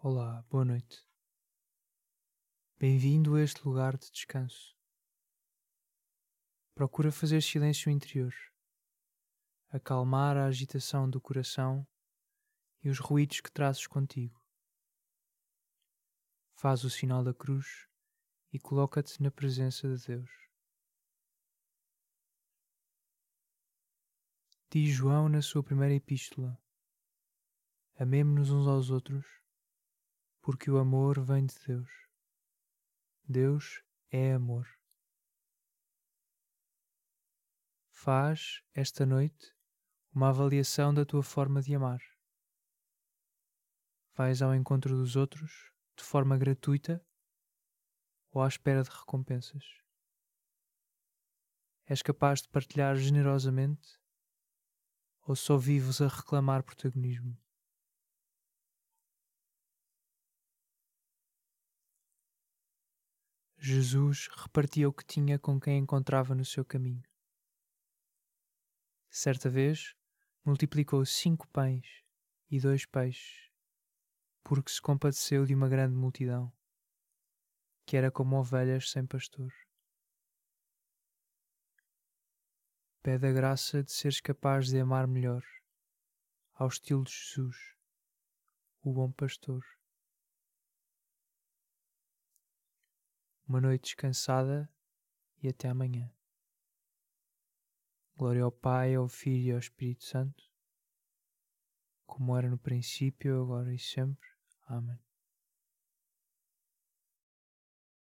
Olá, boa noite. Bem-vindo a este lugar de descanso. Procura fazer silêncio interior, acalmar a agitação do coração e os ruídos que trazes contigo. Faz o sinal da cruz e coloca-te na presença de Deus. Diz João na sua primeira epístola: Amemo-nos uns aos outros, porque o amor vem de Deus. Deus é amor. Faz, esta noite, uma avaliação da tua forma de amar. Vais ao encontro dos outros de forma gratuita ou à espera de recompensas? És capaz de partilhar generosamente ou só vives a reclamar protagonismo? Jesus repartia o que tinha com quem encontrava no seu caminho. Certa vez, multiplicou cinco pães e dois peixes, porque se compadeceu de uma grande multidão, que era como ovelhas sem pastor. Pede a graça de seres capaz de amar melhor, ao estilo de Jesus, o bom pastor. Uma noite descansada e até amanhã. Glória ao Pai, ao Filho e ao Espírito Santo, como era no princípio, agora e sempre. Amém.